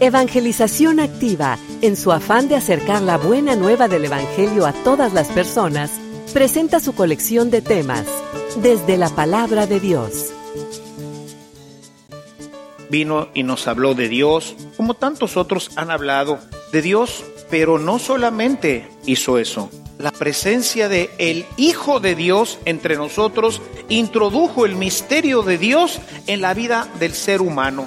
Evangelización Activa, en su afán de acercar la buena nueva del Evangelio a todas las personas, presenta su colección de temas, desde la palabra de Dios. Vino y nos habló de Dios, como tantos otros han hablado de Dios, pero no solamente hizo eso. La presencia de el Hijo de Dios entre nosotros introdujo el misterio de Dios en la vida del ser humano.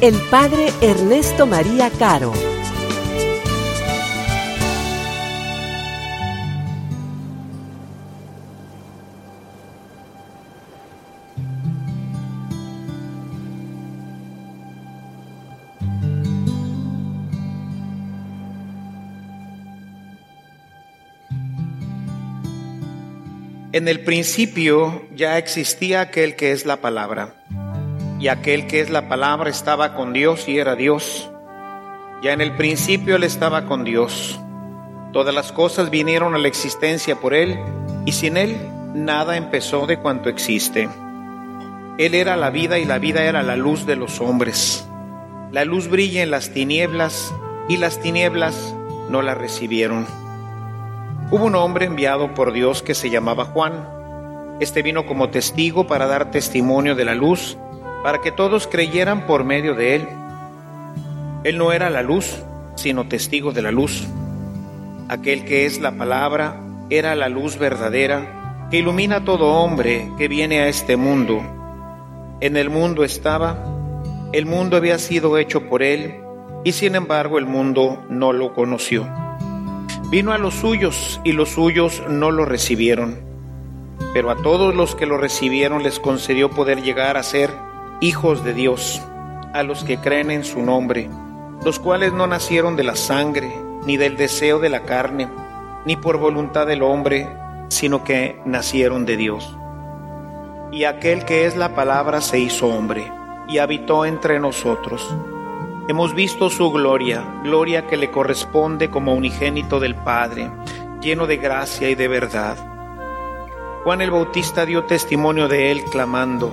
el Padre Ernesto María Caro. En el principio ya existía aquel que es la palabra, y aquel que es la palabra estaba con Dios y era Dios. Ya en el principio él estaba con Dios. Todas las cosas vinieron a la existencia por él, y sin él nada empezó de cuanto existe. Él era la vida y la vida era la luz de los hombres. La luz brilla en las tinieblas y las tinieblas no la recibieron. Hubo un hombre enviado por Dios que se llamaba Juan. Este vino como testigo para dar testimonio de la luz, para que todos creyeran por medio de él. Él no era la luz, sino testigo de la luz. Aquel que es la palabra era la luz verdadera que ilumina a todo hombre que viene a este mundo. En el mundo estaba, el mundo había sido hecho por él, y sin embargo el mundo no lo conoció. Vino a los suyos y los suyos no lo recibieron. Pero a todos los que lo recibieron les concedió poder llegar a ser hijos de Dios, a los que creen en su nombre, los cuales no nacieron de la sangre, ni del deseo de la carne, ni por voluntad del hombre, sino que nacieron de Dios. Y aquel que es la palabra se hizo hombre y habitó entre nosotros Hemos visto su gloria, gloria que le corresponde como unigénito del Padre, lleno de gracia y de verdad. Juan el Bautista dio testimonio de él clamando,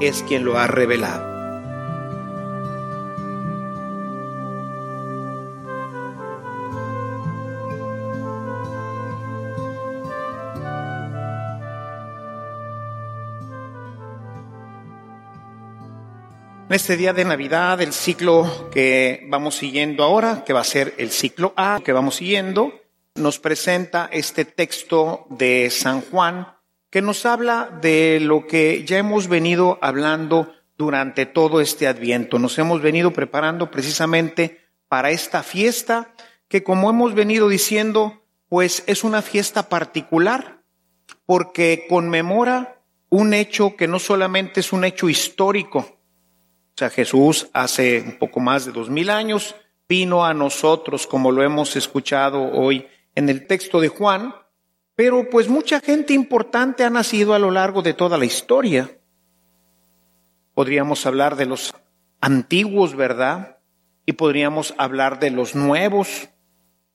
es quien lo ha revelado. En este día de Navidad, el ciclo que vamos siguiendo ahora, que va a ser el ciclo A, que vamos siguiendo, nos presenta este texto de San Juan que nos habla de lo que ya hemos venido hablando durante todo este adviento. Nos hemos venido preparando precisamente para esta fiesta que, como hemos venido diciendo, pues es una fiesta particular porque conmemora un hecho que no solamente es un hecho histórico, o sea, Jesús hace un poco más de dos mil años vino a nosotros, como lo hemos escuchado hoy en el texto de Juan, pero pues mucha gente importante ha nacido a lo largo de toda la historia. Podríamos hablar de los antiguos, ¿verdad? Y podríamos hablar de los nuevos,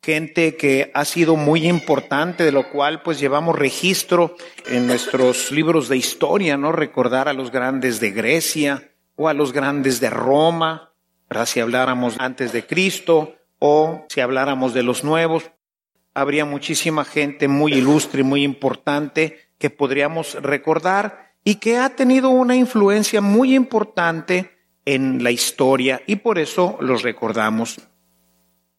gente que ha sido muy importante, de lo cual pues llevamos registro en nuestros libros de historia, ¿no? Recordar a los grandes de Grecia, o a los grandes de Roma, si habláramos antes de Cristo o si habláramos de los nuevos, habría muchísima gente muy ilustre, muy importante que podríamos recordar y que ha tenido una influencia muy importante en la historia y por eso los recordamos.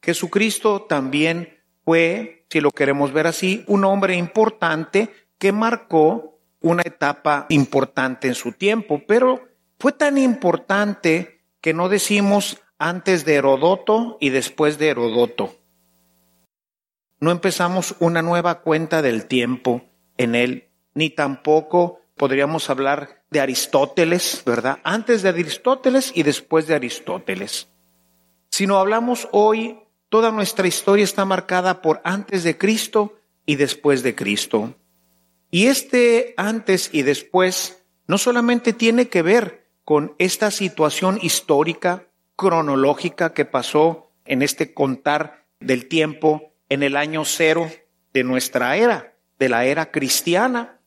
Jesucristo también fue, si lo queremos ver así, un hombre importante que marcó una etapa importante en su tiempo, pero fue tan importante que no decimos antes de Herodoto y después de Herodoto. No empezamos una nueva cuenta del tiempo en él, ni tampoco podríamos hablar de Aristóteles, ¿verdad? Antes de Aristóteles y después de Aristóteles. Si no hablamos hoy, toda nuestra historia está marcada por antes de Cristo y después de Cristo. Y este antes y después no solamente tiene que ver con esta situación histórica, cronológica que pasó en este contar del tiempo en el año cero de nuestra era, de la era cristiana,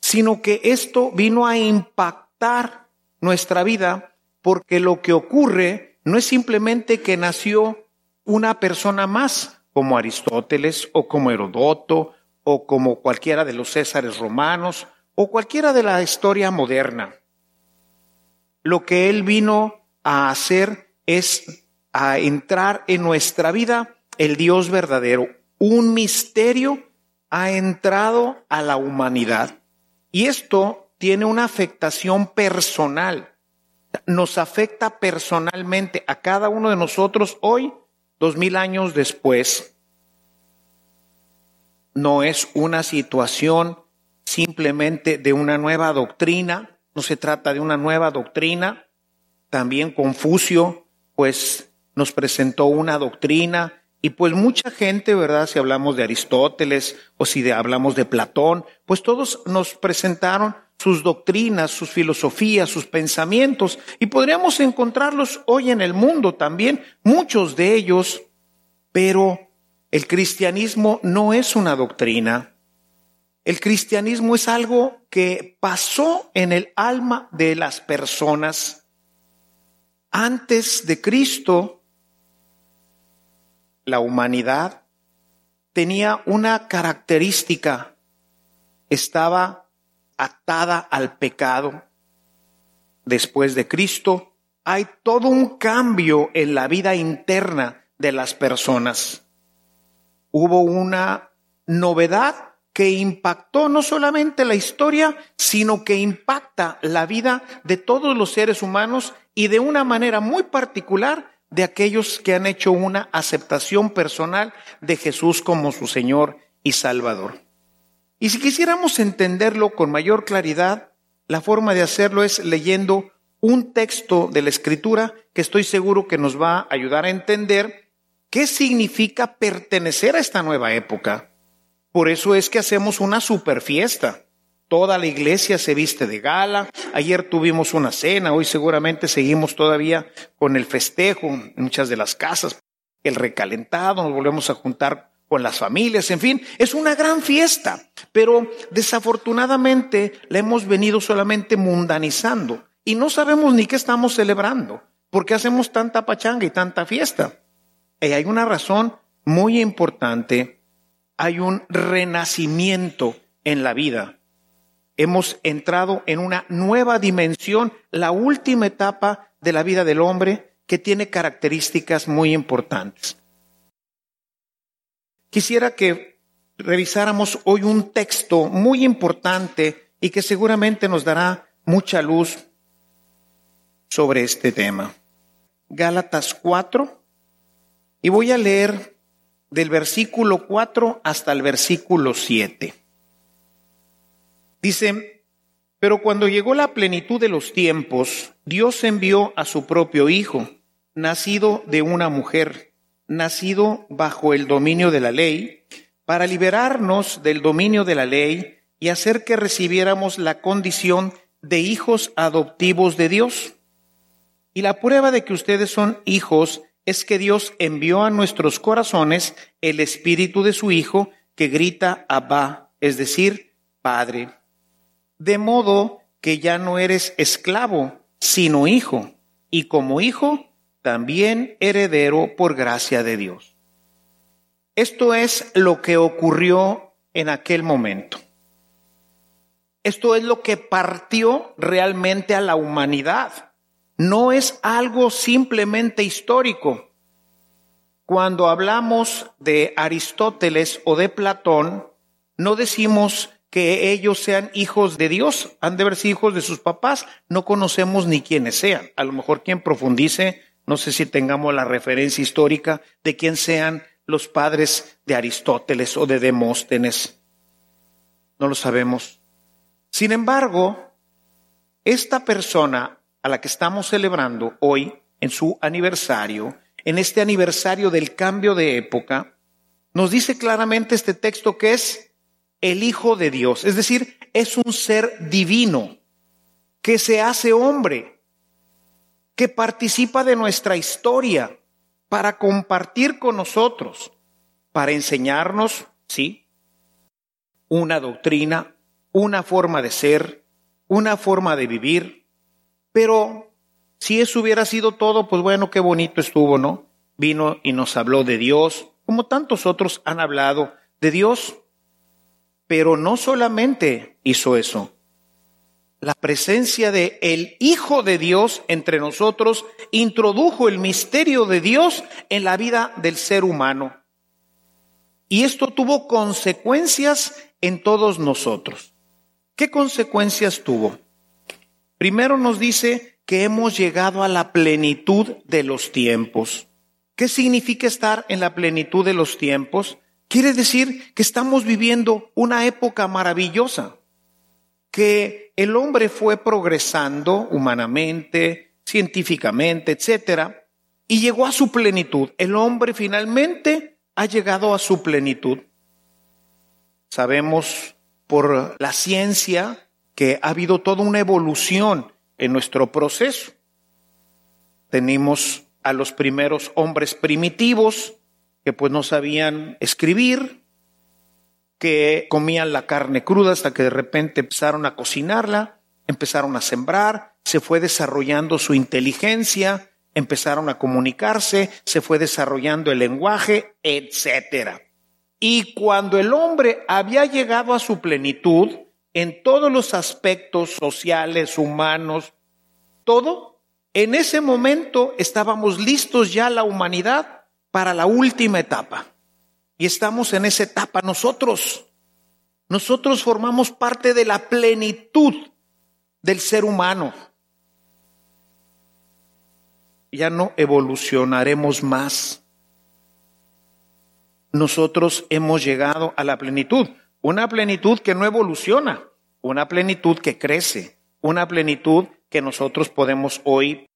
sino que esto vino a impactar nuestra vida porque lo que ocurre no es simplemente que nació una persona más, como Aristóteles o como Herodoto o como cualquiera de los Césares romanos o cualquiera de la historia moderna. Lo que él vino a hacer es a entrar en nuestra vida el Dios verdadero. Un misterio ha entrado a la humanidad. Y esto tiene una afectación personal. Nos afecta personalmente a cada uno de nosotros hoy, dos mil años después. No es una situación simplemente de una nueva doctrina, no se trata de una nueva doctrina. También Confucio, pues, nos presentó una doctrina y pues mucha gente, ¿verdad? Si hablamos de Aristóteles o si hablamos de Platón, pues todos nos presentaron sus doctrinas, sus filosofías, sus pensamientos, y podríamos encontrarlos hoy en el mundo también, muchos de ellos, pero el cristianismo no es una doctrina. El cristianismo es algo que pasó en el alma de las personas. Antes de Cristo, la humanidad tenía una característica, estaba atada al pecado. Después de Cristo hay todo un cambio en la vida interna de las personas. Hubo una novedad que impactó no solamente la historia, sino que impacta la vida de todos los seres humanos y de una manera muy particular de aquellos que han hecho una aceptación personal de Jesús como su Señor y Salvador. Y si quisiéramos entenderlo con mayor claridad, la forma de hacerlo es leyendo un texto de la Escritura que estoy seguro que nos va a ayudar a entender qué significa pertenecer a esta nueva época. Por eso es que hacemos una super fiesta. Toda la iglesia se viste de gala. Ayer tuvimos una cena, hoy seguramente seguimos todavía con el festejo en muchas de las casas, el recalentado, nos volvemos a juntar con las familias, en fin, es una gran fiesta, pero desafortunadamente la hemos venido solamente mundanizando y no sabemos ni qué estamos celebrando, porque hacemos tanta pachanga y tanta fiesta. Y hay una razón muy importante, hay un renacimiento en la vida hemos entrado en una nueva dimensión, la última etapa de la vida del hombre que tiene características muy importantes. Quisiera que revisáramos hoy un texto muy importante y que seguramente nos dará mucha luz sobre este tema. Gálatas 4, y voy a leer del versículo 4 hasta el versículo 7. Dice, pero cuando llegó la plenitud de los tiempos, Dios envió a su propio Hijo, nacido de una mujer, nacido bajo el dominio de la ley, para liberarnos del dominio de la ley y hacer que recibiéramos la condición de hijos adoptivos de Dios. Y la prueba de que ustedes son hijos es que Dios envió a nuestros corazones el espíritu de su Hijo que grita Abba, es decir, Padre de modo que ya no eres esclavo, sino hijo, y como hijo, también heredero por gracia de Dios. Esto es lo que ocurrió en aquel momento. Esto es lo que partió realmente a la humanidad. No es algo simplemente histórico. Cuando hablamos de Aristóteles o de Platón, no decimos que ellos sean hijos de Dios, han de verse hijos de sus papás, no conocemos ni quiénes sean. A lo mejor quien profundice, no sé si tengamos la referencia histórica de quién sean los padres de Aristóteles o de Demóstenes. No lo sabemos. Sin embargo, esta persona a la que estamos celebrando hoy en su aniversario, en este aniversario del cambio de época, nos dice claramente este texto que es el Hijo de Dios, es decir, es un ser divino que se hace hombre, que participa de nuestra historia para compartir con nosotros, para enseñarnos, sí, una doctrina, una forma de ser, una forma de vivir, pero si eso hubiera sido todo, pues bueno, qué bonito estuvo, ¿no? Vino y nos habló de Dios, como tantos otros han hablado de Dios, pero no solamente hizo eso. La presencia de el Hijo de Dios entre nosotros introdujo el misterio de Dios en la vida del ser humano. Y esto tuvo consecuencias en todos nosotros. ¿Qué consecuencias tuvo? Primero nos dice que hemos llegado a la plenitud de los tiempos. ¿Qué significa estar en la plenitud de los tiempos? Quiere decir que estamos viviendo una época maravillosa, que el hombre fue progresando humanamente, científicamente, etcétera, y llegó a su plenitud. El hombre finalmente ha llegado a su plenitud. Sabemos por la ciencia que ha habido toda una evolución en nuestro proceso. Tenemos a los primeros hombres primitivos que pues no sabían escribir, que comían la carne cruda hasta que de repente empezaron a cocinarla, empezaron a sembrar, se fue desarrollando su inteligencia, empezaron a comunicarse, se fue desarrollando el lenguaje, etcétera. Y cuando el hombre había llegado a su plenitud en todos los aspectos sociales, humanos, todo, en ese momento estábamos listos ya la humanidad para la última etapa. Y estamos en esa etapa nosotros. Nosotros formamos parte de la plenitud del ser humano. Ya no evolucionaremos más. Nosotros hemos llegado a la plenitud. Una plenitud que no evoluciona, una plenitud que crece, una plenitud que nosotros podemos hoy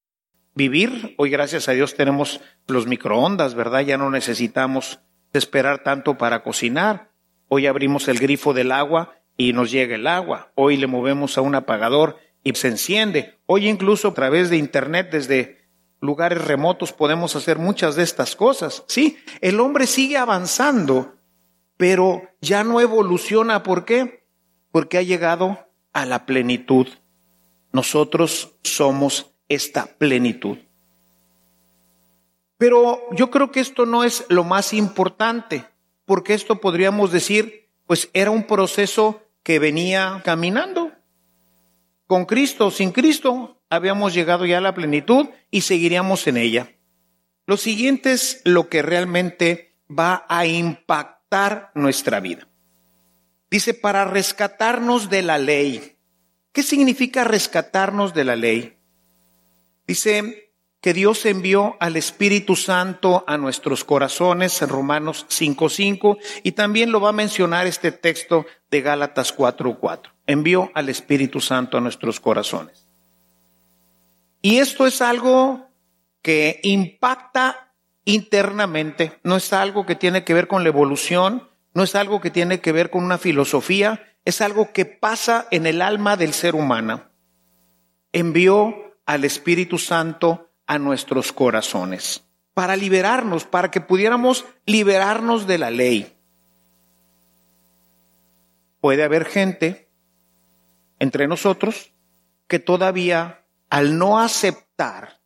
vivir. Hoy, gracias a Dios, tenemos los microondas, ¿verdad? Ya no necesitamos esperar tanto para cocinar. Hoy abrimos el grifo del agua y nos llega el agua. Hoy le movemos a un apagador y se enciende. Hoy incluso a través de Internet, desde lugares remotos, podemos hacer muchas de estas cosas. Sí, el hombre sigue avanzando, pero ya no evoluciona. ¿Por qué? Porque ha llegado a la plenitud. Nosotros somos esta plenitud. Pero yo creo que esto no es lo más importante, porque esto podríamos decir, pues era un proceso que venía caminando. Con Cristo sin Cristo habíamos llegado ya a la plenitud y seguiríamos en ella. Lo siguiente es lo que realmente va a impactar nuestra vida. Dice, para rescatarnos de la ley. ¿Qué significa rescatarnos de la ley? Dice que Dios envió al Espíritu Santo a nuestros corazones en Romanos 5.5 y también lo va a mencionar este texto de Gálatas 4.4. Envió al Espíritu Santo a nuestros corazones. Y esto es algo que impacta internamente, no es algo que tiene que ver con la evolución, no es algo que tiene que ver con una filosofía, es algo que pasa en el alma del ser humano. Envió al Espíritu Santo a nuestros corazones, para liberarnos, para que pudiéramos liberarnos de la ley. Puede haber gente entre nosotros que todavía al no aceptar,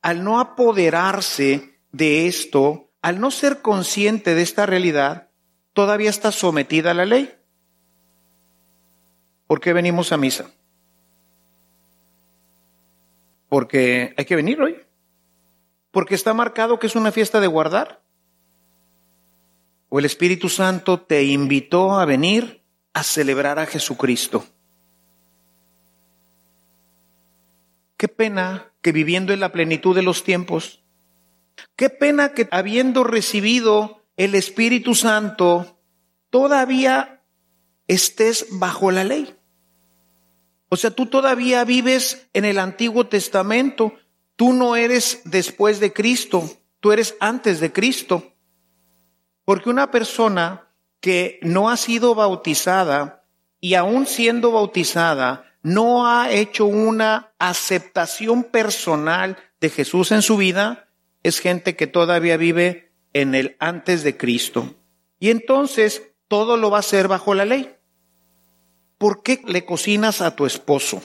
al no apoderarse de esto, al no ser consciente de esta realidad, todavía está sometida a la ley. ¿Por qué venimos a misa? Porque hay que venir hoy. Porque está marcado que es una fiesta de guardar. O el Espíritu Santo te invitó a venir a celebrar a Jesucristo. Qué pena que viviendo en la plenitud de los tiempos, qué pena que habiendo recibido el Espíritu Santo, todavía estés bajo la ley. O sea, tú todavía vives en el Antiguo Testamento, tú no eres después de Cristo, tú eres antes de Cristo. Porque una persona que no ha sido bautizada y aún siendo bautizada, no ha hecho una aceptación personal de Jesús en su vida, es gente que todavía vive en el antes de Cristo. Y entonces todo lo va a hacer bajo la ley. ¿Por qué le cocinas a tu esposo?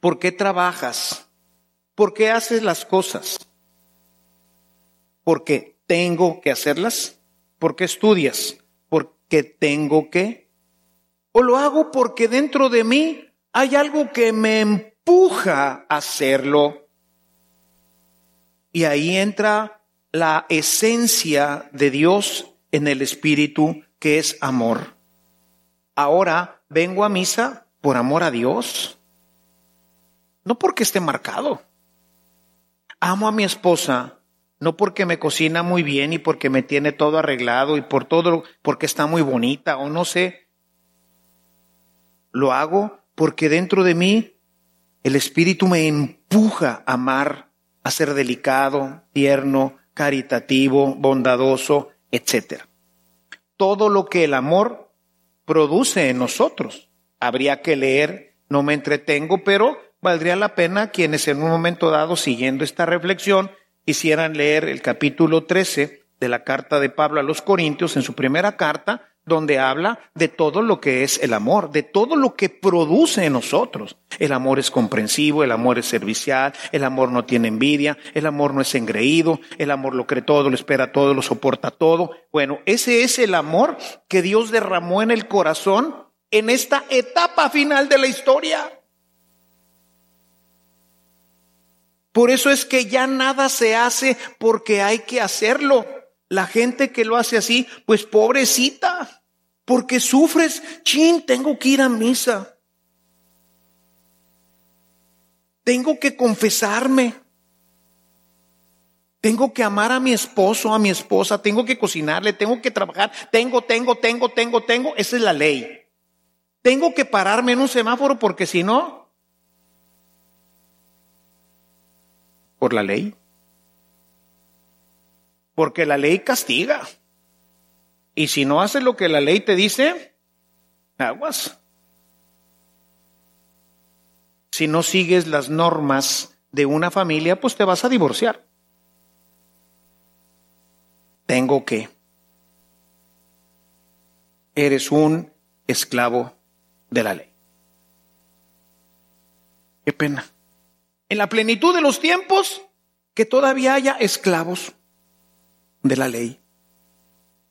¿Por qué trabajas? ¿Por qué haces las cosas? Porque tengo que hacerlas. ¿Por qué estudias? Porque tengo que o lo hago porque dentro de mí hay algo que me empuja a hacerlo. Y ahí entra la esencia de Dios en el Espíritu, que es amor. Ahora vengo a misa por amor a Dios, no porque esté marcado. Amo a mi esposa no porque me cocina muy bien y porque me tiene todo arreglado y por todo porque está muy bonita o no sé, lo hago porque dentro de mí el Espíritu me empuja a amar, a ser delicado, tierno, caritativo, bondadoso, etc. Todo lo que el amor produce en nosotros. Habría que leer, no me entretengo, pero valdría la pena quienes en un momento dado, siguiendo esta reflexión, quisieran leer el capítulo 13 de la carta de Pablo a los Corintios en su primera carta, donde habla de todo lo que es el amor, de todo lo que produce en nosotros. El amor es comprensivo, el amor es servicial, el amor no tiene envidia, el amor no es engreído, el amor lo cree todo, lo espera todo, lo soporta todo. Bueno, ese es el amor que Dios derramó en el corazón en esta etapa final de la historia. Por eso es que ya nada se hace porque hay que hacerlo. La gente que lo hace así, pues pobrecita, porque sufres, chin, tengo que ir a misa. Tengo que confesarme. Tengo que amar a mi esposo, a mi esposa, tengo que cocinarle, tengo que trabajar, tengo, tengo, tengo, tengo, tengo, esa es la ley. Tengo que pararme en un semáforo porque si no, por la ley porque la ley castiga. Y si no haces lo que la ley te dice, aguas. Si no sigues las normas de una familia, pues te vas a divorciar. Tengo que. Eres un esclavo de la ley. Qué pena. En la plenitud de los tiempos, que todavía haya esclavos de la ley.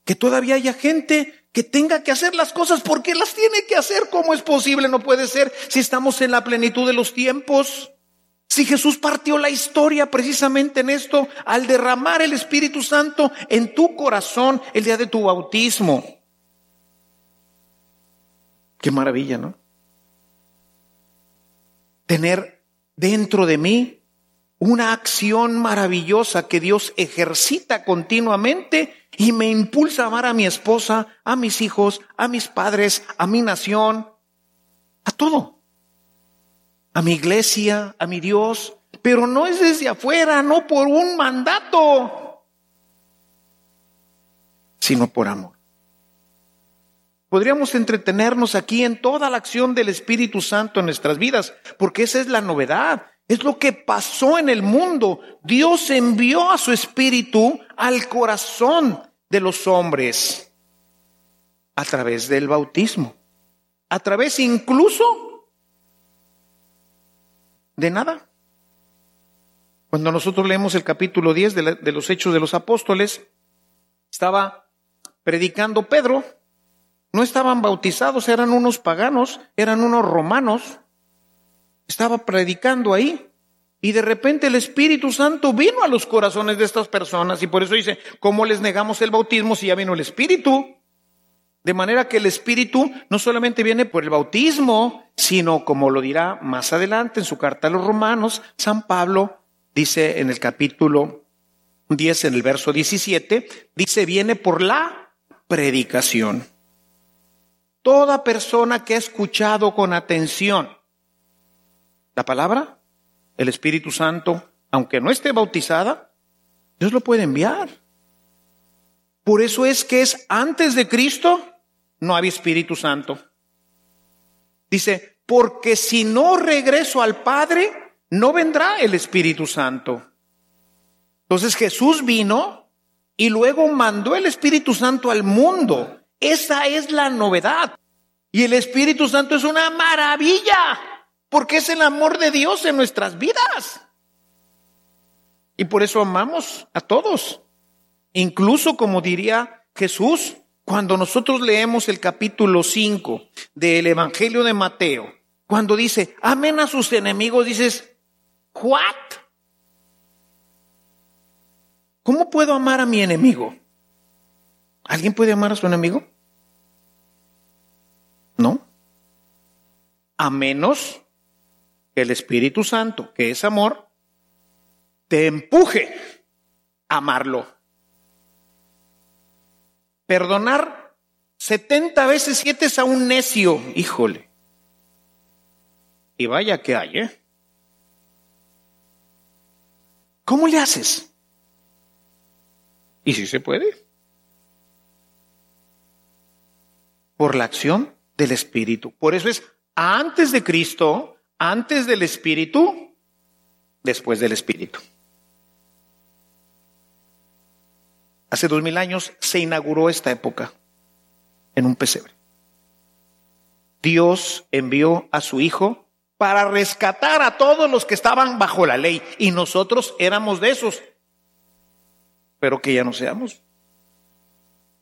Que todavía haya gente que tenga que hacer las cosas porque las tiene que hacer. ¿Cómo es posible? No puede ser si estamos en la plenitud de los tiempos. Si Jesús partió la historia precisamente en esto, al derramar el Espíritu Santo en tu corazón el día de tu bautismo. Qué maravilla, ¿no? Tener dentro de mí una acción maravillosa que Dios ejercita continuamente y me impulsa a amar a mi esposa, a mis hijos, a mis padres, a mi nación, a todo, a mi iglesia, a mi Dios, pero no es desde afuera, no por un mandato, sino por amor. Podríamos entretenernos aquí en toda la acción del Espíritu Santo en nuestras vidas, porque esa es la novedad. Es lo que pasó en el mundo. Dios envió a su espíritu al corazón de los hombres a través del bautismo. A través incluso de nada. Cuando nosotros leemos el capítulo 10 de, de los Hechos de los Apóstoles, estaba predicando Pedro no estaban bautizados, eran unos paganos, eran unos romanos. Estaba predicando ahí. Y de repente el Espíritu Santo vino a los corazones de estas personas y por eso dice, ¿cómo les negamos el bautismo si ya vino el Espíritu? De manera que el Espíritu no solamente viene por el bautismo, sino como lo dirá más adelante en su carta a los romanos, San Pablo dice en el capítulo 10, en el verso 17, dice, viene por la predicación. Toda persona que ha escuchado con atención la palabra, el Espíritu Santo, aunque no esté bautizada, Dios lo puede enviar. Por eso es que es antes de Cristo, no había Espíritu Santo. Dice, porque si no regreso al Padre, no vendrá el Espíritu Santo. Entonces Jesús vino y luego mandó el Espíritu Santo al mundo esa es la novedad. Y el Espíritu Santo es una maravilla, porque es el amor de Dios en nuestras vidas. Y por eso amamos a todos. Incluso como diría Jesús, cuando nosotros leemos el capítulo 5 del Evangelio de Mateo, cuando dice, amen a sus enemigos, dices, ¿what? ¿Cómo puedo amar a mi enemigo? ¿Alguien puede amar a su enemigo? No. A menos el Espíritu Santo, que es amor, te empuje a amarlo. Perdonar 70 veces 7 es a un necio, híjole. Y vaya que hay, ¿eh? ¿Cómo le haces? ¿Y si se puede? por la acción del Espíritu. Por eso es antes de Cristo, antes del Espíritu, después del Espíritu. Hace dos mil años se inauguró esta época en un pesebre. Dios envió a su Hijo para rescatar a todos los que estaban bajo la ley y nosotros éramos de esos. Pero que ya no seamos.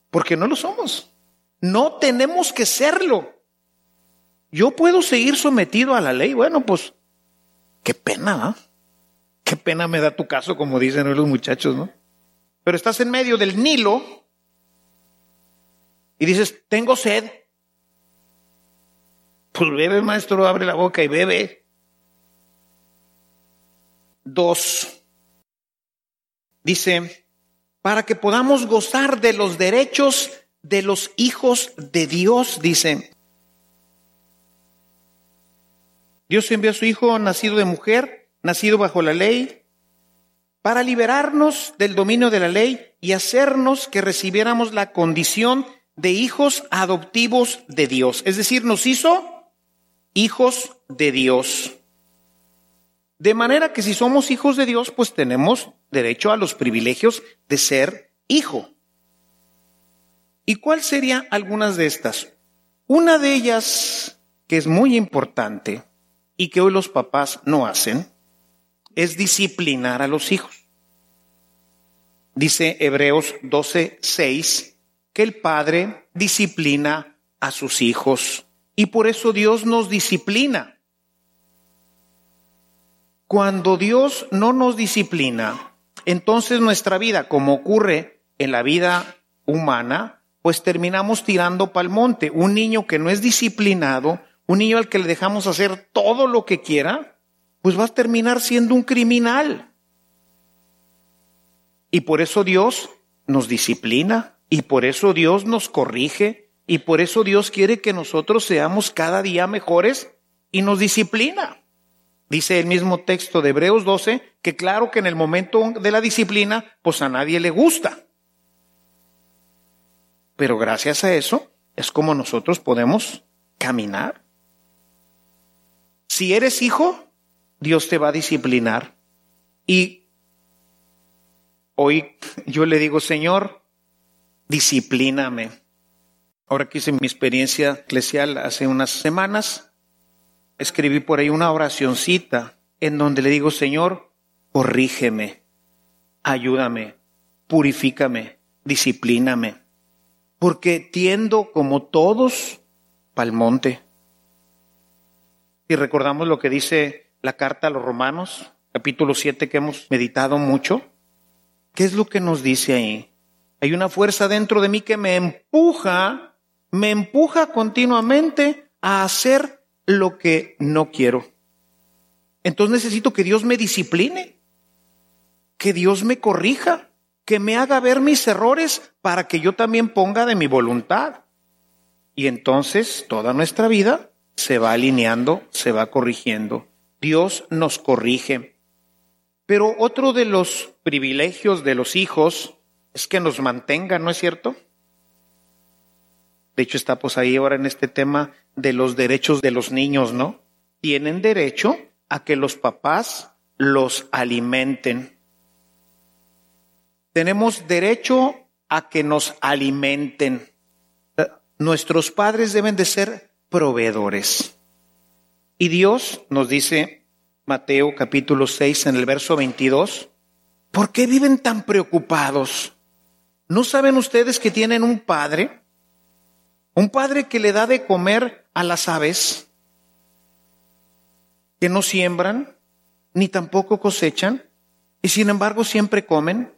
Porque no lo somos. No tenemos que serlo. Yo puedo seguir sometido a la ley. Bueno, pues qué pena. Qué pena me da tu caso, como dicen los muchachos, ¿no? Pero estás en medio del Nilo y dices, tengo sed. Pues bebe, maestro, abre la boca y bebe. Dos. Dice, para que podamos gozar de los derechos de los hijos de Dios, dice. Dios envió a su Hijo nacido de mujer, nacido bajo la ley, para liberarnos del dominio de la ley y hacernos que recibiéramos la condición de hijos adoptivos de Dios. Es decir, nos hizo hijos de Dios. De manera que si somos hijos de Dios, pues tenemos derecho a los privilegios de ser hijo. ¿Y cuál serían algunas de estas? Una de ellas, que es muy importante y que hoy los papás no hacen, es disciplinar a los hijos. Dice Hebreos 12, 6, que el padre disciplina a sus hijos y por eso Dios nos disciplina. Cuando Dios no nos disciplina, entonces nuestra vida, como ocurre en la vida humana, pues terminamos tirando pa'l monte. Un niño que no es disciplinado, un niño al que le dejamos hacer todo lo que quiera, pues va a terminar siendo un criminal. Y por eso Dios nos disciplina, y por eso Dios nos corrige, y por eso Dios quiere que nosotros seamos cada día mejores y nos disciplina. Dice el mismo texto de Hebreos 12 que claro que en el momento de la disciplina, pues a nadie le gusta. Pero gracias a eso es como nosotros podemos caminar. Si eres hijo, Dios te va a disciplinar. Y hoy yo le digo, Señor, disciplíname. Ahora que hice mi experiencia eclesial hace unas semanas, escribí por ahí una oracioncita en donde le digo, Señor, corrígeme, ayúdame, purifícame, disciplíname porque tiendo como todos pa'l monte. Y recordamos lo que dice la carta a los romanos, capítulo 7, que hemos meditado mucho. ¿Qué es lo que nos dice ahí? Hay una fuerza dentro de mí que me empuja, me empuja continuamente a hacer lo que no quiero. Entonces necesito que Dios me discipline, que Dios me corrija, que me haga ver mis errores para que yo también ponga de mi voluntad. Y entonces toda nuestra vida se va alineando, se va corrigiendo. Dios nos corrige. Pero otro de los privilegios de los hijos es que nos mantengan, ¿no es cierto? De hecho, está pues ahí ahora en este tema de los derechos de los niños, ¿no? Tienen derecho a que los papás los alimenten. Tenemos derecho a que nos alimenten. Nuestros padres deben de ser proveedores. Y Dios nos dice, Mateo capítulo 6 en el verso 22, ¿por qué viven tan preocupados? ¿No saben ustedes que tienen un padre? Un padre que le da de comer a las aves, que no siembran, ni tampoco cosechan, y sin embargo siempre comen.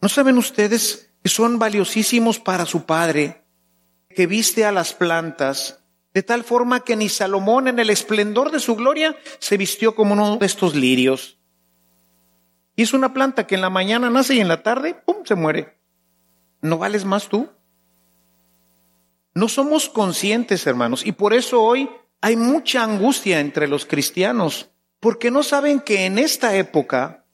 ¿No saben ustedes que son valiosísimos para su padre, que viste a las plantas, de tal forma que ni Salomón en el esplendor de su gloria se vistió como uno de estos lirios? Y es una planta que en la mañana nace y en la tarde, ¡pum!, se muere. ¿No vales más tú? No somos conscientes, hermanos, y por eso hoy hay mucha angustia entre los cristianos, porque no saben que en esta época,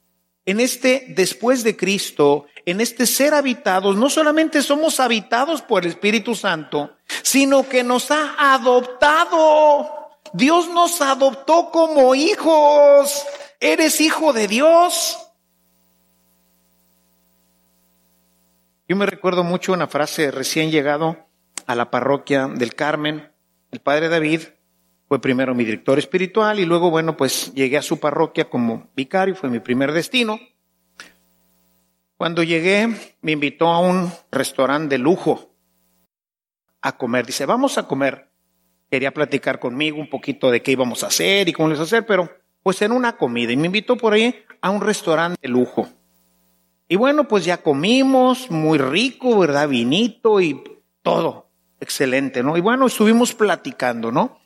en este después de Cristo, en este ser habitados, no solamente somos habitados por el Espíritu Santo, sino que nos ha adoptado. Dios nos adoptó como hijos. Eres hijo de Dios. Yo me recuerdo mucho una frase recién llegado a la parroquia del Carmen. El padre David fue primero mi director espiritual y luego, bueno, pues llegué a su parroquia como vicario, fue mi primer destino. Cuando llegué, me invitó a un restaurante de lujo a comer. Dice, vamos a comer. Quería platicar conmigo un poquito de qué íbamos a hacer y cómo les hacer, pero pues en una comida. Y me invitó por ahí a un restaurante de lujo. Y bueno, pues ya comimos, muy rico, ¿verdad? Vinito y todo. Excelente, ¿no? Y bueno, estuvimos platicando, ¿no?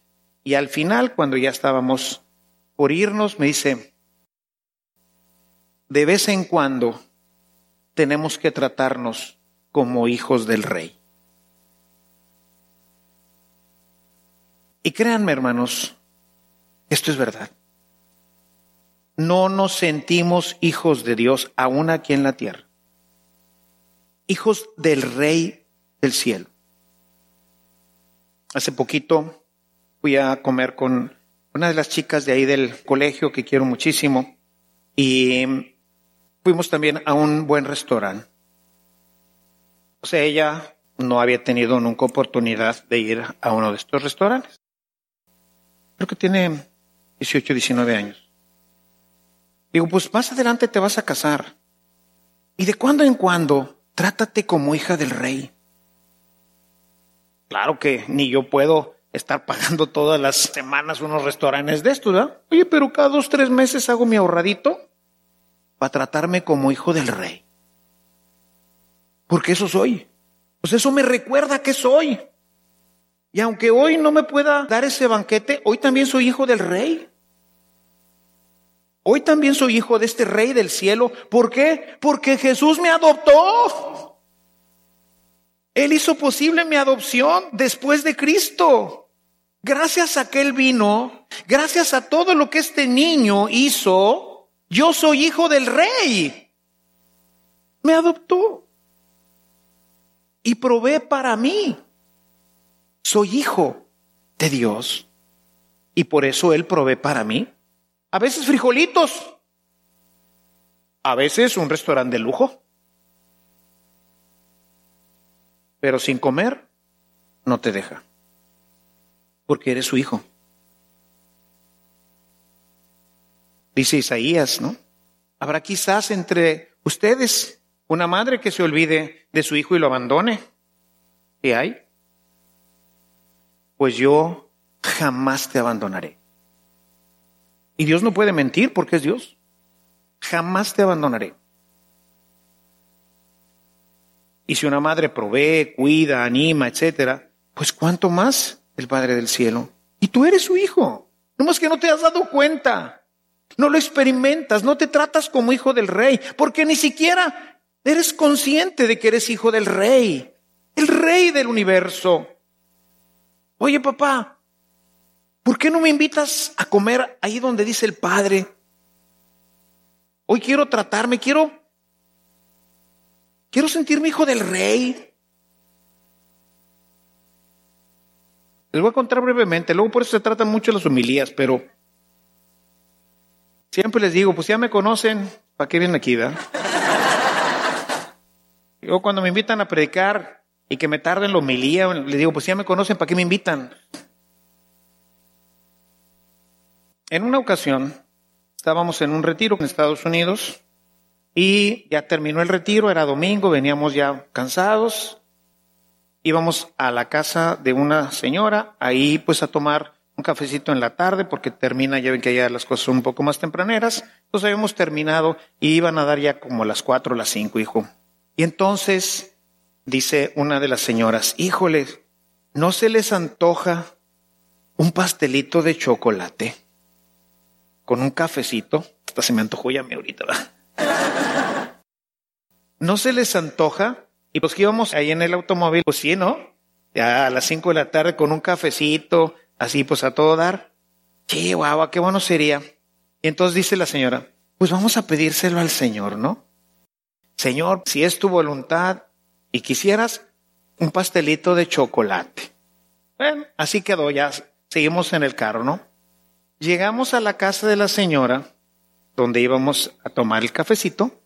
Y al final, cuando ya estábamos por irnos, me dice, de vez en cuando tenemos que tratarnos como hijos del rey. Y créanme, hermanos, esto es verdad no nos sentimos hijos de Dios aún aquí en la tierra. Hijos del Rey del cielo. Hace poquito fui a comer con una de las chicas de ahí del colegio que quiero muchísimo y fuimos también a un buen restaurante. O sea, ella no había tenido nunca oportunidad de ir a uno de estos restaurantes. Creo que tiene 18, 19 años. Digo, pues más adelante te vas a casar. Y de cuando en cuando, trátate como hija del rey. Claro que ni yo puedo estar pagando todas las semanas unos restaurantes de estos, ¿verdad? Oye, pero cada dos, tres meses hago mi ahorradito para tratarme como hijo del rey. Porque eso soy. Pues eso me recuerda que soy. Y aunque hoy no me pueda dar ese banquete, hoy también soy hijo del rey. Hoy también soy hijo de este rey del cielo. ¿Por qué? Porque Jesús me adoptó. Él hizo posible mi adopción después de Cristo. Gracias a que Él vino, gracias a todo lo que este niño hizo, yo soy hijo del rey. Me adoptó. Y provee para mí. Soy hijo de Dios. Y por eso Él provee para mí. A veces frijolitos. A veces un restaurante de lujo. Pero sin comer no te deja. Porque eres su hijo. Dice Isaías, ¿no? Habrá quizás entre ustedes Una madre que se olvide de su hijo y lo abandone. ¿Qué hay? Pues yo jamás te abandonaré. Y Dios no puede mentir porque es Dios. Jamás te abandonaré. Y si una madre provee, cuida, anima, etcétera, pues cuánto más el Padre del cielo. Y tú eres su hijo. No más que no te has dado cuenta. No lo experimentas, no te tratas como hijo del rey, porque ni siquiera eres consciente de que eres hijo del rey, el rey del universo. Oye, papá, ¿por qué no me invitas a comer ahí donde dice el Padre? Hoy quiero tratarme, quiero quiero sentirme hijo del rey. Les voy a contar brevemente, luego por eso se tratan mucho las homilías, pero siempre les digo, pues ya me conocen, ¿para qué vienen aquí, verdad? Yo cuando me invitan a predicar y que me tarden la homilía, les digo, pues ya me conocen, ¿para qué me invitan? En una ocasión estábamos en un retiro en Estados Unidos y ya terminó el retiro, era domingo, veníamos ya cansados íbamos a la casa de una señora, ahí pues a tomar un cafecito en la tarde, porque termina, ya ven que ya las cosas son un poco más tempraneras. Entonces habíamos terminado y iban a dar ya como las cuatro las cinco, hijo. Y entonces dice una de las señoras, híjole, ¿no se les antoja un pastelito de chocolate con un cafecito? Hasta se me antojó ya me ahorita, ¿verdad? ¿No se les antoja y pues que íbamos ahí en el automóvil, pues sí, ¿no? Ya a las cinco de la tarde con un cafecito, así pues a todo dar. Guau, qué bueno sería. Y entonces dice la señora, pues vamos a pedírselo al Señor, ¿no? Señor, si es tu voluntad y quisieras un pastelito de chocolate. Bueno, así quedó, ya seguimos en el carro, ¿no? Llegamos a la casa de la señora, donde íbamos a tomar el cafecito,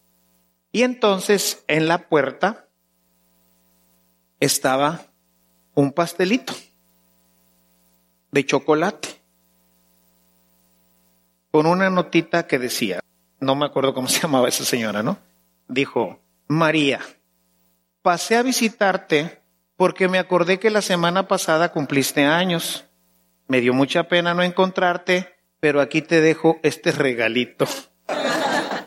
y entonces en la puerta estaba un pastelito de chocolate con una notita que decía, no me acuerdo cómo se llamaba esa señora, ¿no? Dijo, María, pasé a visitarte porque me acordé que la semana pasada cumpliste años. Me dio mucha pena no encontrarte, pero aquí te dejo este regalito.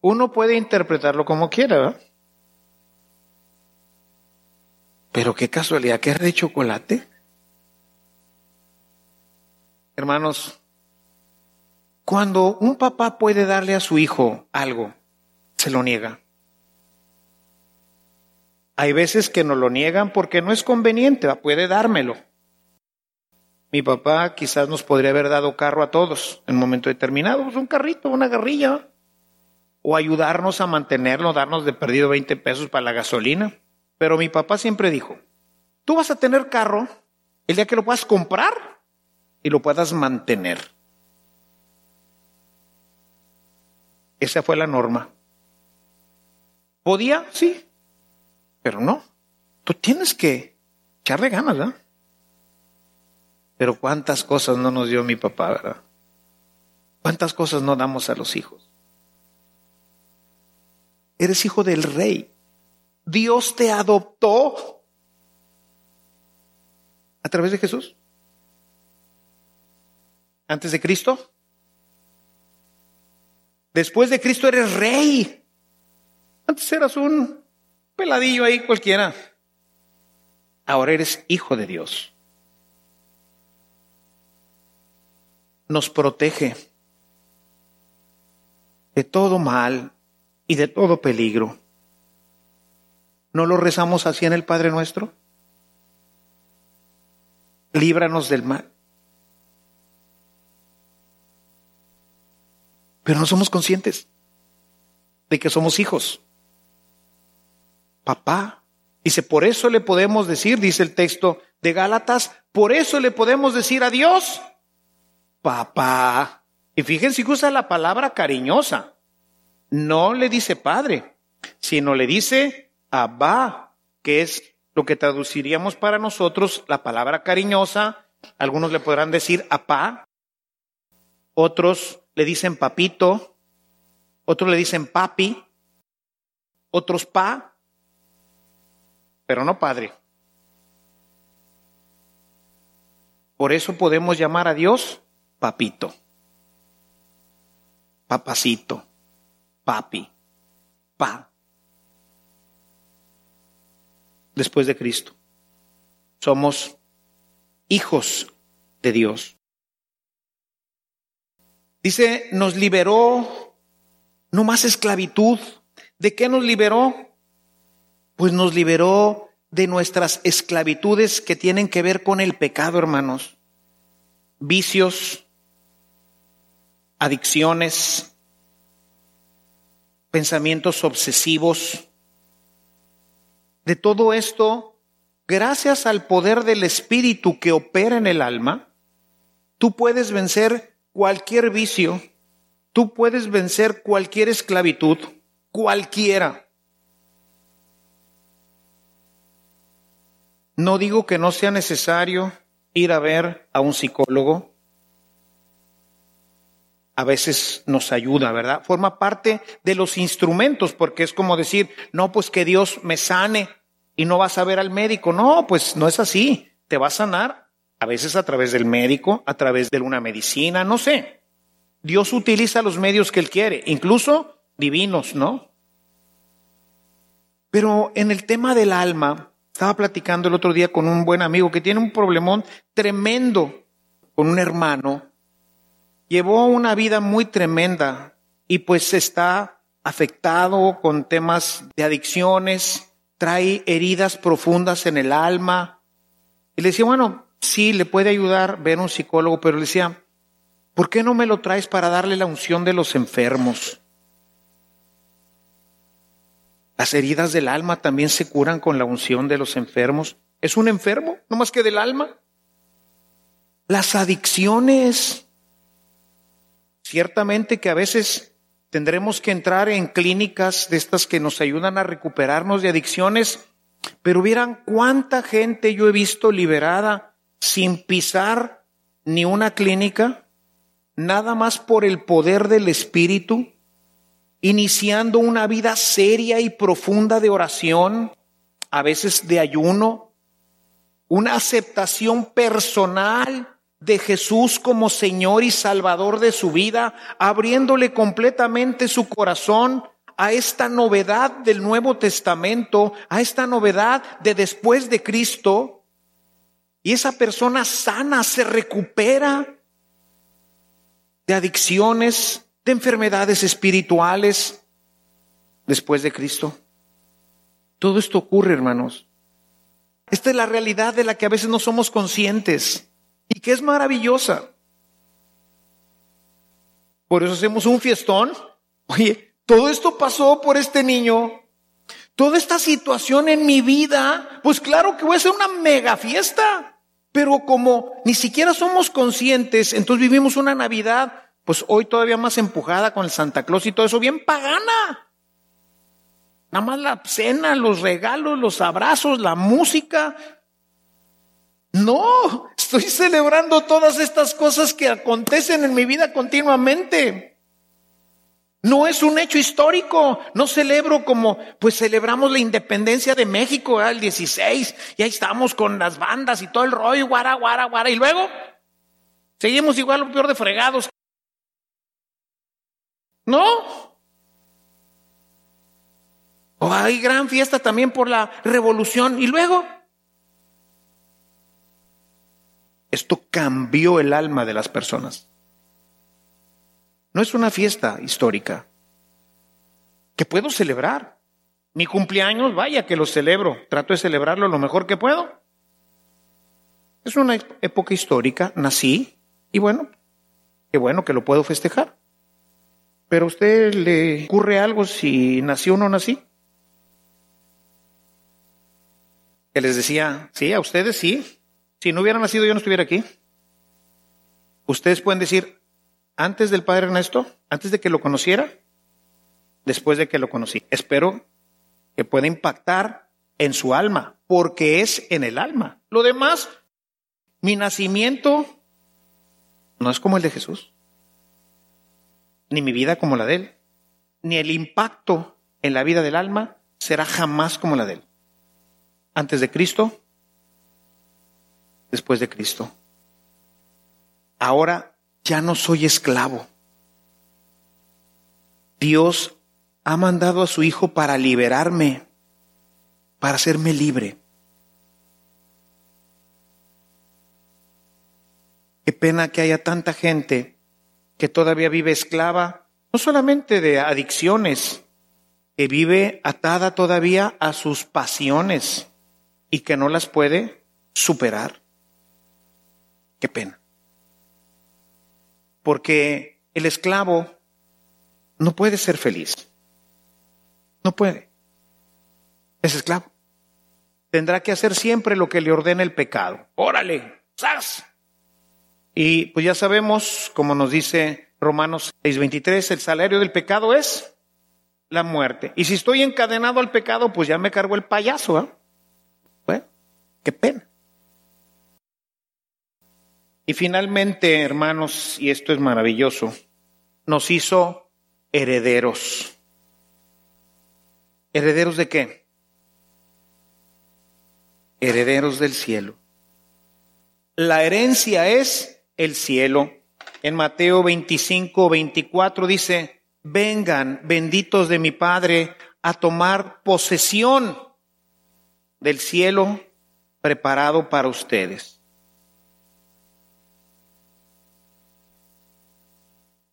Uno puede interpretarlo como quiera, ¿verdad? Pero qué casualidad que era de chocolate. Hermanos, cuando un papá puede darle a su hijo algo, se lo niega. Hay veces que no lo niegan porque no es conveniente, puede dármelo. Mi papá quizás nos podría haber dado carro a todos en un momento determinado, pues un carrito, una garrilla, o ayudarnos a mantenerlo, darnos de perdido 20 pesos para la gasolina. Pero mi papá siempre dijo, tú vas a tener carro el día que lo puedas comprar y lo puedas mantener. Esa fue la norma. ¿Podía? Sí, pero no. Tú tienes que echarle ganas, ¿verdad? Pero cuántas cosas no nos dio mi papá, ¿verdad? ¿Cuántas cosas no damos a los hijos? Eres hijo del rey. Dios te adoptó a través de Jesús. Antes de Cristo. Después de Cristo eres rey. Antes eras un peladillo ahí cualquiera. Ahora eres hijo de Dios. Nos protege de todo mal y de todo peligro. ¿No lo rezamos así en el Padre nuestro? Líbranos del mal. Pero no somos conscientes de que somos hijos. Papá. Dice, por eso le podemos decir, dice el texto de Gálatas, por eso le podemos decir a Dios, papá. Y fíjense que usa la palabra cariñosa. No le dice padre, sino le dice Abba, que es lo que traduciríamos para nosotros la palabra cariñosa. Algunos le podrán decir apá, otros le dicen papito, otros le dicen papi, otros pa, pero no padre. Por eso podemos llamar a Dios papito, papacito, papi, pa. Después de Cristo. Somos hijos de Dios. Dice, nos liberó no más esclavitud. ¿De qué nos liberó? Pues nos liberó de nuestras esclavitudes que tienen que ver con el pecado, hermanos. Vicios, adicciones, pensamientos obsesivos. De todo esto, gracias al poder del Espíritu que opera en el alma, tú puedes vencer cualquier vicio, tú puedes vencer cualquier esclavitud, cualquiera. No digo que no sea necesario ir a ver a un psicólogo. A veces nos ayuda, ¿verdad? Forma parte de los instrumentos, porque es como decir, no, pues que Dios me sane y no vas a ver al médico. No, pues no es así. Te va a sanar a veces a través del médico, a través de una medicina, no sé. Dios utiliza los medios que Él quiere, incluso divinos, ¿no? Pero en el tema del alma, estaba platicando el otro día con un buen amigo que tiene un problemón tremendo con un hermano. Llevó una vida muy tremenda y pues está afectado con temas de adicciones, trae heridas profundas en el alma. Y le decía, bueno, sí, le puede ayudar ver un psicólogo, pero le decía, ¿por qué no me lo traes para darle la unción de los enfermos? Las heridas del alma también se curan con la unción de los enfermos. ¿Es un enfermo? No más que del alma. Las adicciones. Ciertamente que a veces tendremos que entrar en clínicas de estas que nos ayudan a recuperarnos de adicciones, pero vieran cuánta gente yo he visto liberada sin pisar ni una clínica, nada más por el poder del Espíritu iniciando una vida seria y profunda de oración, a veces de ayuno, una aceptación personal de Jesús como Señor y Salvador de su vida, abriéndole completamente su corazón a esta novedad del Nuevo Testamento, a esta novedad de después de Cristo, y esa persona sana se recupera de adicciones, de enfermedades espirituales después de Cristo. Todo esto ocurre, hermanos. Esta es la realidad de la que a veces no somos conscientes y que es maravillosa. Por eso hacemos un fiestón. Oye, todo esto pasó por este niño. Toda esta situación en mi vida, pues claro que voy a hacer una mega fiesta. Pero como ni siquiera somos conscientes, entonces vivimos una Navidad pues hoy todavía más empujada con el Santa Claus y todo eso, bien pagana. Nada más la cena, los regalos, los abrazos, la música. No, estoy celebrando todas estas cosas que acontecen en mi vida continuamente. No es un hecho histórico. No celebro como, pues celebramos la independencia de México el 16 y ahí estamos con las bandas y todo el rollo, guara, guara, guara. Y luego seguimos igual lo peor de fregados no. O hay gran fiesta también por la revolución. Y luego, esto cambió el alma de las personas. No es una fiesta histórica que puedo celebrar. Mi cumpleaños, vaya que lo celebro. Trato de celebrarlo lo mejor que puedo. Es una época histórica, nací y bueno, qué bueno que lo puedo festejar. Pero a usted le ocurre algo si nació o no nací. Que les decía, sí, a ustedes sí. Si no hubiera nacido yo no estuviera aquí. Ustedes pueden decir, antes del Padre Ernesto, antes de que lo conociera, después de que lo conocí. Espero que pueda impactar en su alma, porque es en el alma. Lo demás, mi nacimiento no es como el de Jesús ni mi vida como la de Él. ni el impacto en la vida del alma será jamás como la de él. Antes de Cristo, después de Cristo. Ahora ya no soy esclavo. Dios ha mandado a su Hijo para liberarme, para hacerme libre. Qué pena que haya tanta gente que todavía vive esclava, no solamente de adicciones, que vive atada todavía a sus pasiones y que no las puede superar. Qué pena. Porque el esclavo no puede ser feliz. No puede. Es esclavo. Tendrá que hacer siempre lo que le ordena el pecado. Órale, ¡zas! Y pues ya sabemos, como nos dice Romanos 6:23, el salario del pecado es la muerte. Y si estoy encadenado al pecado, pues ya me cargo el payaso. ¿eh? Bueno, qué pena. Y finalmente, hermanos, y esto es maravilloso, nos hizo herederos. ¿Herederos de qué? Herederos del cielo. La herencia es el cielo. En Mateo 25, 24 dice, vengan, benditos de mi Padre, a tomar posesión del cielo preparado para ustedes.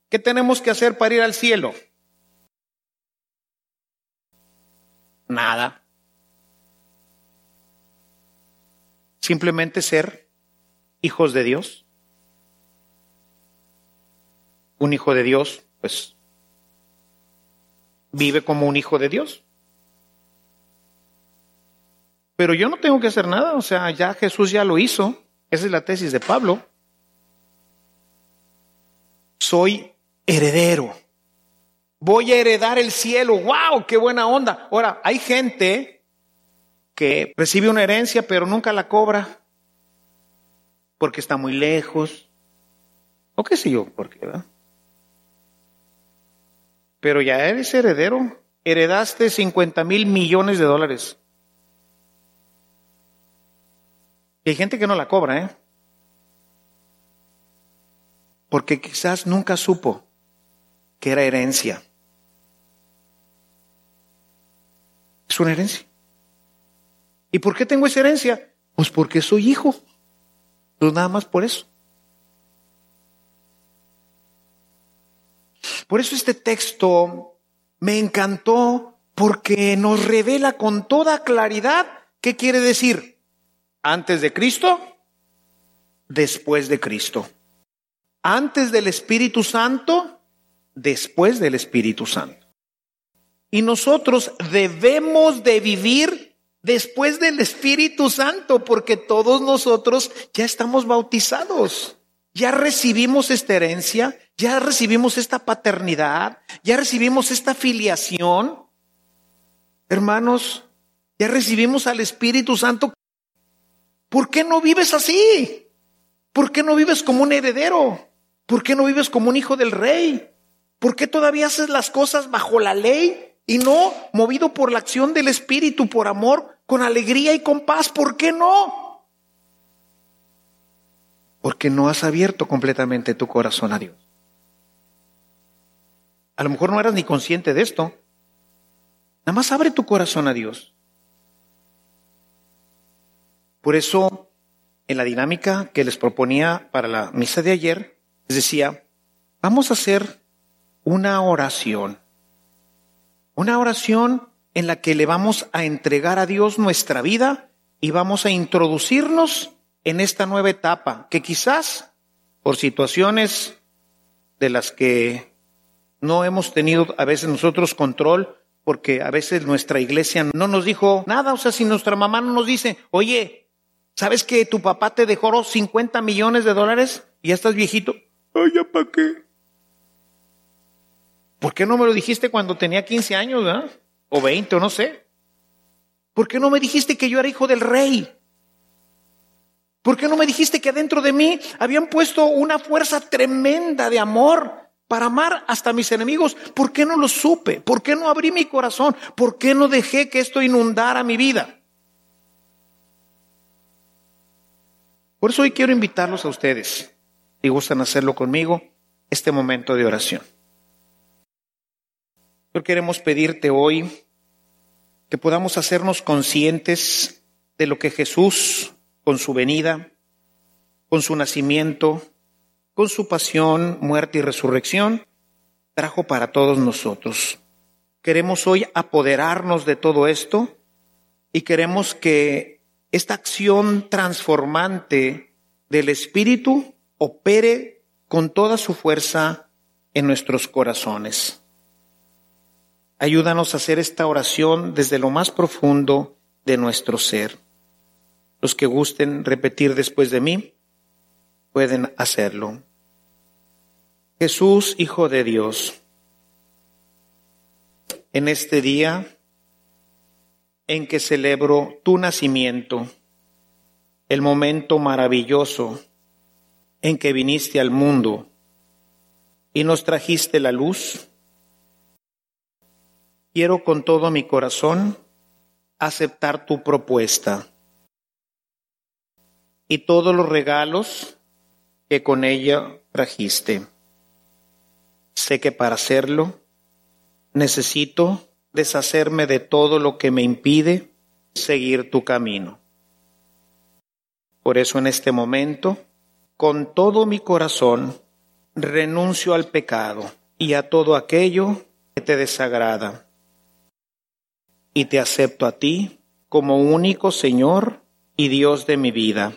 ¿Qué tenemos que hacer para ir al cielo? Nada. Simplemente ser hijos de Dios. Un hijo de Dios, pues, vive como un hijo de Dios. Pero yo no tengo que hacer nada, o sea, ya Jesús ya lo hizo. Esa es la tesis de Pablo. Soy heredero. Voy a heredar el cielo. ¡Wow! ¡Qué buena onda! Ahora, hay gente que recibe una herencia pero nunca la cobra porque está muy lejos. O qué sé yo, por qué, ¿verdad? Pero ya eres heredero. Heredaste 50 mil millones de dólares. Y hay gente que no la cobra, ¿eh? Porque quizás nunca supo que era herencia. Es una herencia. ¿Y por qué tengo esa herencia? Pues porque soy hijo. Pues nada más por eso. Por eso este texto me encantó porque nos revela con toda claridad qué quiere decir antes de Cristo, después de Cristo. Antes del Espíritu Santo, después del Espíritu Santo. Y nosotros debemos de vivir después del Espíritu Santo, porque todos nosotros ya estamos bautizados. Ya recibimos esta herencia, ya recibimos esta paternidad, ya recibimos esta filiación. Hermanos, ya recibimos al Espíritu Santo. ¿Por qué no vives así? ¿Por qué no vives como un heredero? ¿Por qué no vives como un hijo del rey? ¿Por qué todavía haces las cosas bajo la ley y no movido por la acción del Espíritu, por amor, con alegría y con paz? ¿Por qué no? Porque no has abierto completamente tu corazón a Dios. A lo mejor no eras ni consciente de esto. Nada más abre tu corazón a Dios. Por eso, en la dinámica que les proponía para la misa de ayer, les decía, vamos a hacer una oración. Una oración en la que le vamos a entregar a Dios nuestra vida y vamos a introducirnos en esta nueva etapa que quizás por situaciones de las que no hemos tenido a veces nosotros control, porque a veces nuestra iglesia no nos dijo nada, o sea, si nuestra mamá no nos dice, oye, ¿sabes que tu papá te dejó 50 millones de dólares y ya estás viejito? Ay, ¿ya para qué? ¿Por qué no me lo dijiste cuando tenía 15 años, ¿verdad? O 20, o no sé. ¿Por qué no me dijiste que yo era hijo del rey? ¿Por qué no me dijiste que adentro de mí habían puesto una fuerza tremenda de amor para amar hasta mis enemigos. ¿Por qué no lo supe? ¿Por qué no abrí mi corazón? ¿Por qué no dejé que esto inundara mi vida? Por eso hoy quiero invitarlos a ustedes, si gustan hacerlo conmigo, este momento de oración. Hoy queremos pedirte hoy que podamos hacernos conscientes de lo que Jesús, con su venida, con su nacimiento, con su pasión, muerte y resurrección, trajo para todos nosotros. Queremos hoy apoderarnos de todo esto y queremos que esta acción transformante del Espíritu opere con toda su fuerza en nuestros corazones. Ayúdanos a hacer esta oración desde lo más profundo de nuestro ser. Los que gusten repetir después de mí pueden hacerlo. Jesús, Hijo de Dios, en este día en que celebro tu nacimiento, el momento maravilloso en que viniste al mundo y nos trajiste la luz, quiero con todo mi corazón aceptar tu propuesta y todos los regalos que con ella trajiste. Sé que para hacerlo necesito deshacerme de todo lo que me impide seguir tu camino. Por eso en este momento, con todo mi corazón, renuncio al pecado y a todo aquello que te desagrada. Y te acepto a ti como único Señor y Dios de mi vida.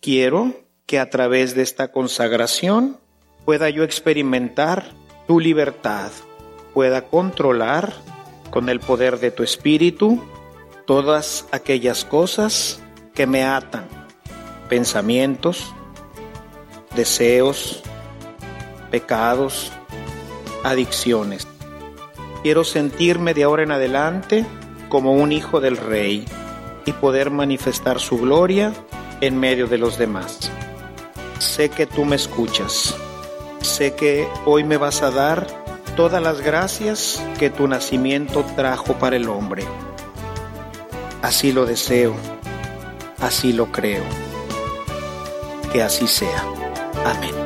Quiero que a través de esta consagración pueda yo experimentar tu libertad, pueda controlar con el poder de tu espíritu todas aquellas cosas que me atan, pensamientos, deseos, pecados, adicciones. Quiero sentirme de ahora en adelante como un hijo del rey y poder manifestar su gloria en medio de los demás. Sé que tú me escuchas Sé que hoy me vas a dar todas las gracias que tu nacimiento trajo para el hombre. Así lo deseo, así lo creo. Que así sea. Amén.